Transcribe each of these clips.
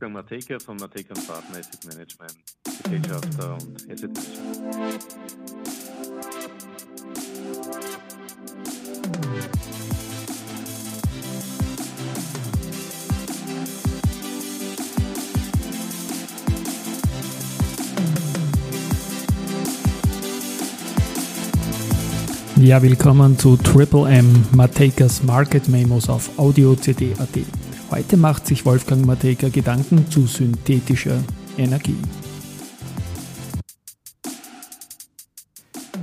Wolfgang Mateka von Mateka Partner Asset Management, Gesellschafter und Asset Manager. Ja, willkommen zu Triple M Matekas Market Memos auf Audio CD.at. Heute macht sich Wolfgang Mateka Gedanken zu synthetischer Energie.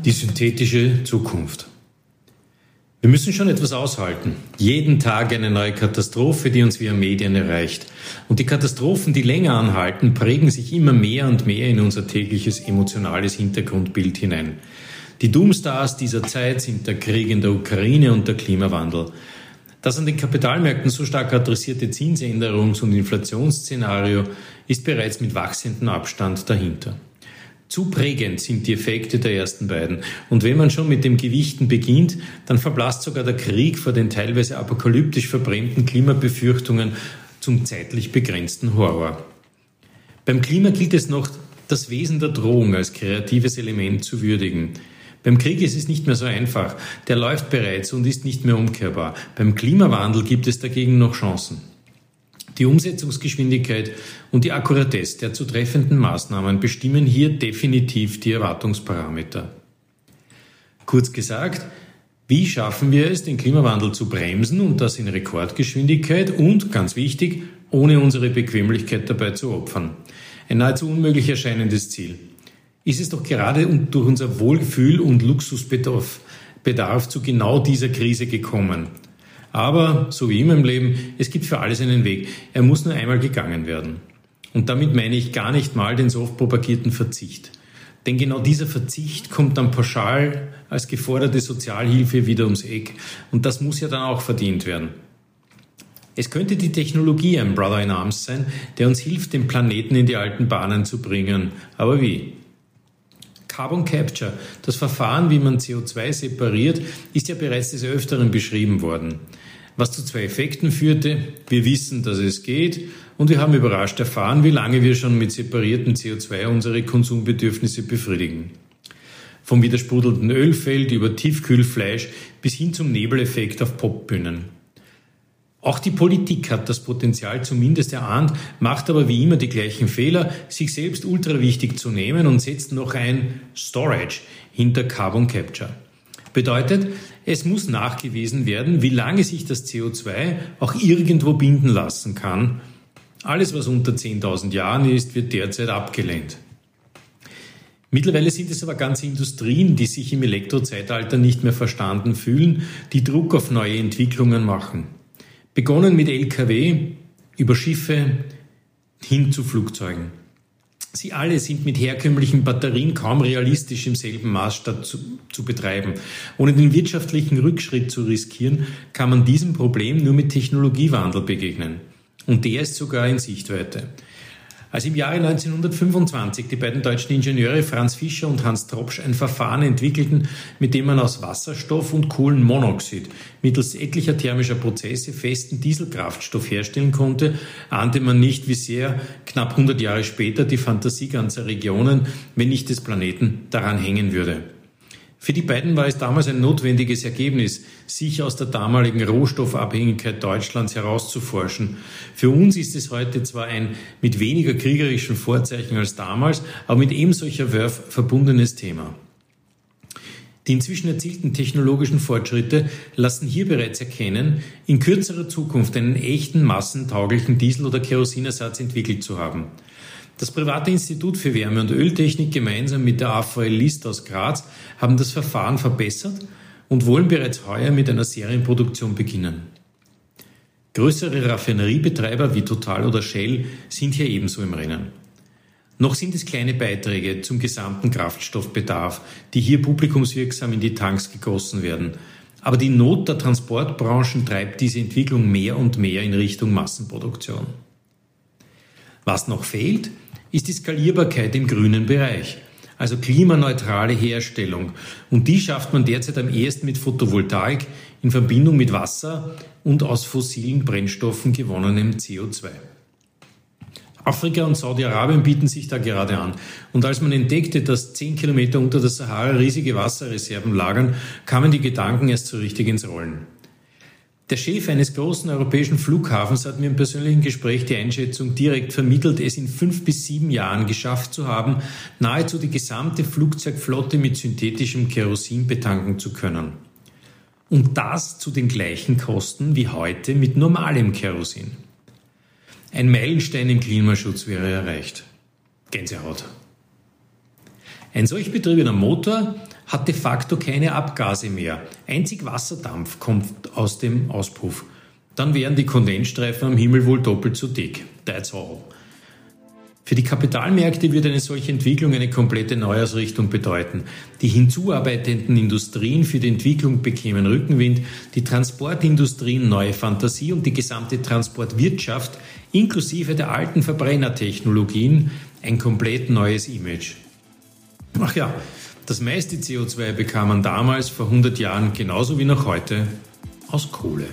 Die synthetische Zukunft. Wir müssen schon etwas aushalten. Jeden Tag eine neue Katastrophe, die uns via Medien erreicht. Und die Katastrophen, die länger anhalten, prägen sich immer mehr und mehr in unser tägliches emotionales Hintergrundbild hinein. Die Doomstars dieser Zeit sind der Krieg in der Ukraine und der Klimawandel. Das an den Kapitalmärkten so stark adressierte Zinsänderungs- und Inflationsszenario ist bereits mit wachsendem Abstand dahinter. Zu prägend sind die Effekte der ersten beiden. Und wenn man schon mit dem Gewichten beginnt, dann verblasst sogar der Krieg vor den teilweise apokalyptisch verbrämten Klimabefürchtungen zum zeitlich begrenzten Horror. Beim Klima gilt es noch, das Wesen der Drohung als kreatives Element zu würdigen. Beim Krieg ist es nicht mehr so einfach. Der läuft bereits und ist nicht mehr umkehrbar. Beim Klimawandel gibt es dagegen noch Chancen. Die Umsetzungsgeschwindigkeit und die Akkuratesse der zu treffenden Maßnahmen bestimmen hier definitiv die Erwartungsparameter. Kurz gesagt, wie schaffen wir es, den Klimawandel zu bremsen und das in Rekordgeschwindigkeit und, ganz wichtig, ohne unsere Bequemlichkeit dabei zu opfern? Ein nahezu unmöglich erscheinendes Ziel ist es doch gerade durch unser Wohlgefühl und Luxusbedarf Bedarf zu genau dieser Krise gekommen. Aber, so wie immer im Leben, es gibt für alles einen Weg. Er muss nur einmal gegangen werden. Und damit meine ich gar nicht mal den so oft propagierten Verzicht. Denn genau dieser Verzicht kommt dann pauschal als geforderte Sozialhilfe wieder ums Eck. Und das muss ja dann auch verdient werden. Es könnte die Technologie ein Brother in Arms sein, der uns hilft, den Planeten in die alten Bahnen zu bringen. Aber wie? Carbon Capture, das Verfahren, wie man CO2 separiert, ist ja bereits des Öfteren beschrieben worden. Was zu zwei Effekten führte, wir wissen, dass es geht und wir haben überrascht erfahren, wie lange wir schon mit separiertem CO2 unsere Konsumbedürfnisse befriedigen. Vom widersprudelnden Ölfeld über Tiefkühlfleisch bis hin zum Nebeleffekt auf Popbühnen. Auch die Politik hat das Potenzial zumindest erahnt, macht aber wie immer die gleichen Fehler, sich selbst ultra wichtig zu nehmen und setzt noch ein Storage hinter Carbon Capture. Bedeutet, es muss nachgewiesen werden, wie lange sich das CO2 auch irgendwo binden lassen kann. Alles, was unter 10.000 Jahren ist, wird derzeit abgelehnt. Mittlerweile sind es aber ganze Industrien, die sich im Elektrozeitalter nicht mehr verstanden fühlen, die Druck auf neue Entwicklungen machen. Begonnen mit Lkw, über Schiffe hin zu Flugzeugen. Sie alle sind mit herkömmlichen Batterien kaum realistisch im selben Maßstab zu, zu, betreiben. Ohne den wirtschaftlichen Rückschritt zu riskieren, kann man diesem Problem nur mit Technologiewandel begegnen. Und der ist sogar in Sichtweite. Als im Jahre 1925 die beiden deutschen Ingenieure Franz Fischer und Hans Tropsch ein Verfahren entwickelten, mit dem man aus Wasserstoff und Kohlenmonoxid mittels etlicher thermischer Prozesse festen Dieselkraftstoff herstellen konnte, ahnte man nicht, wie sehr knapp 100 Jahre später die Fantasie ganzer Regionen, wenn nicht des Planeten, daran hängen würde. Für die beiden war es damals ein notwendiges Ergebnis, sich aus der damaligen Rohstoffabhängigkeit Deutschlands herauszuforschen. Für uns ist es heute zwar ein mit weniger kriegerischen Vorzeichen als damals, aber mit ebensolcher Werf verbundenes Thema. Die inzwischen erzielten technologischen Fortschritte lassen hier bereits erkennen, in kürzerer Zukunft einen echten massentauglichen Diesel- oder Kerosinersatz entwickelt zu haben. Das private Institut für Wärme- und Öltechnik gemeinsam mit der AVL List aus Graz haben das Verfahren verbessert und wollen bereits heuer mit einer Serienproduktion beginnen. Größere Raffineriebetreiber wie Total oder Shell sind hier ebenso im Rennen. Noch sind es kleine Beiträge zum gesamten Kraftstoffbedarf, die hier publikumswirksam in die Tanks gegossen werden. Aber die Not der Transportbranchen treibt diese Entwicklung mehr und mehr in Richtung Massenproduktion. Was noch fehlt, ist die Skalierbarkeit im grünen Bereich, also klimaneutrale Herstellung. Und die schafft man derzeit am ehesten mit Photovoltaik in Verbindung mit Wasser und aus fossilen Brennstoffen gewonnenem CO2. Afrika und Saudi-Arabien bieten sich da gerade an. Und als man entdeckte, dass zehn Kilometer unter der Sahara riesige Wasserreserven lagern, kamen die Gedanken erst so richtig ins Rollen. Der Chef eines großen europäischen Flughafens hat mir im persönlichen Gespräch die Einschätzung direkt vermittelt, es in fünf bis sieben Jahren geschafft zu haben, nahezu die gesamte Flugzeugflotte mit synthetischem Kerosin betanken zu können. Und das zu den gleichen Kosten wie heute mit normalem Kerosin. Ein Meilenstein im Klimaschutz wäre erreicht. Gänsehaut. Ein solch betriebener Motor hat de facto keine Abgase mehr. Einzig Wasserdampf kommt aus dem Auspuff. Dann wären die Kondensstreifen am Himmel wohl doppelt so dick. That's all. Für die Kapitalmärkte wird eine solche Entwicklung eine komplette Neuausrichtung bedeuten. Die hinzuarbeitenden Industrien für die Entwicklung bekämen Rückenwind, die Transportindustrien neue Fantasie und die gesamte Transportwirtschaft inklusive der alten Verbrennertechnologien ein komplett neues Image. Ach ja, das meiste CO2 bekam man damals vor 100 Jahren genauso wie noch heute aus Kohle.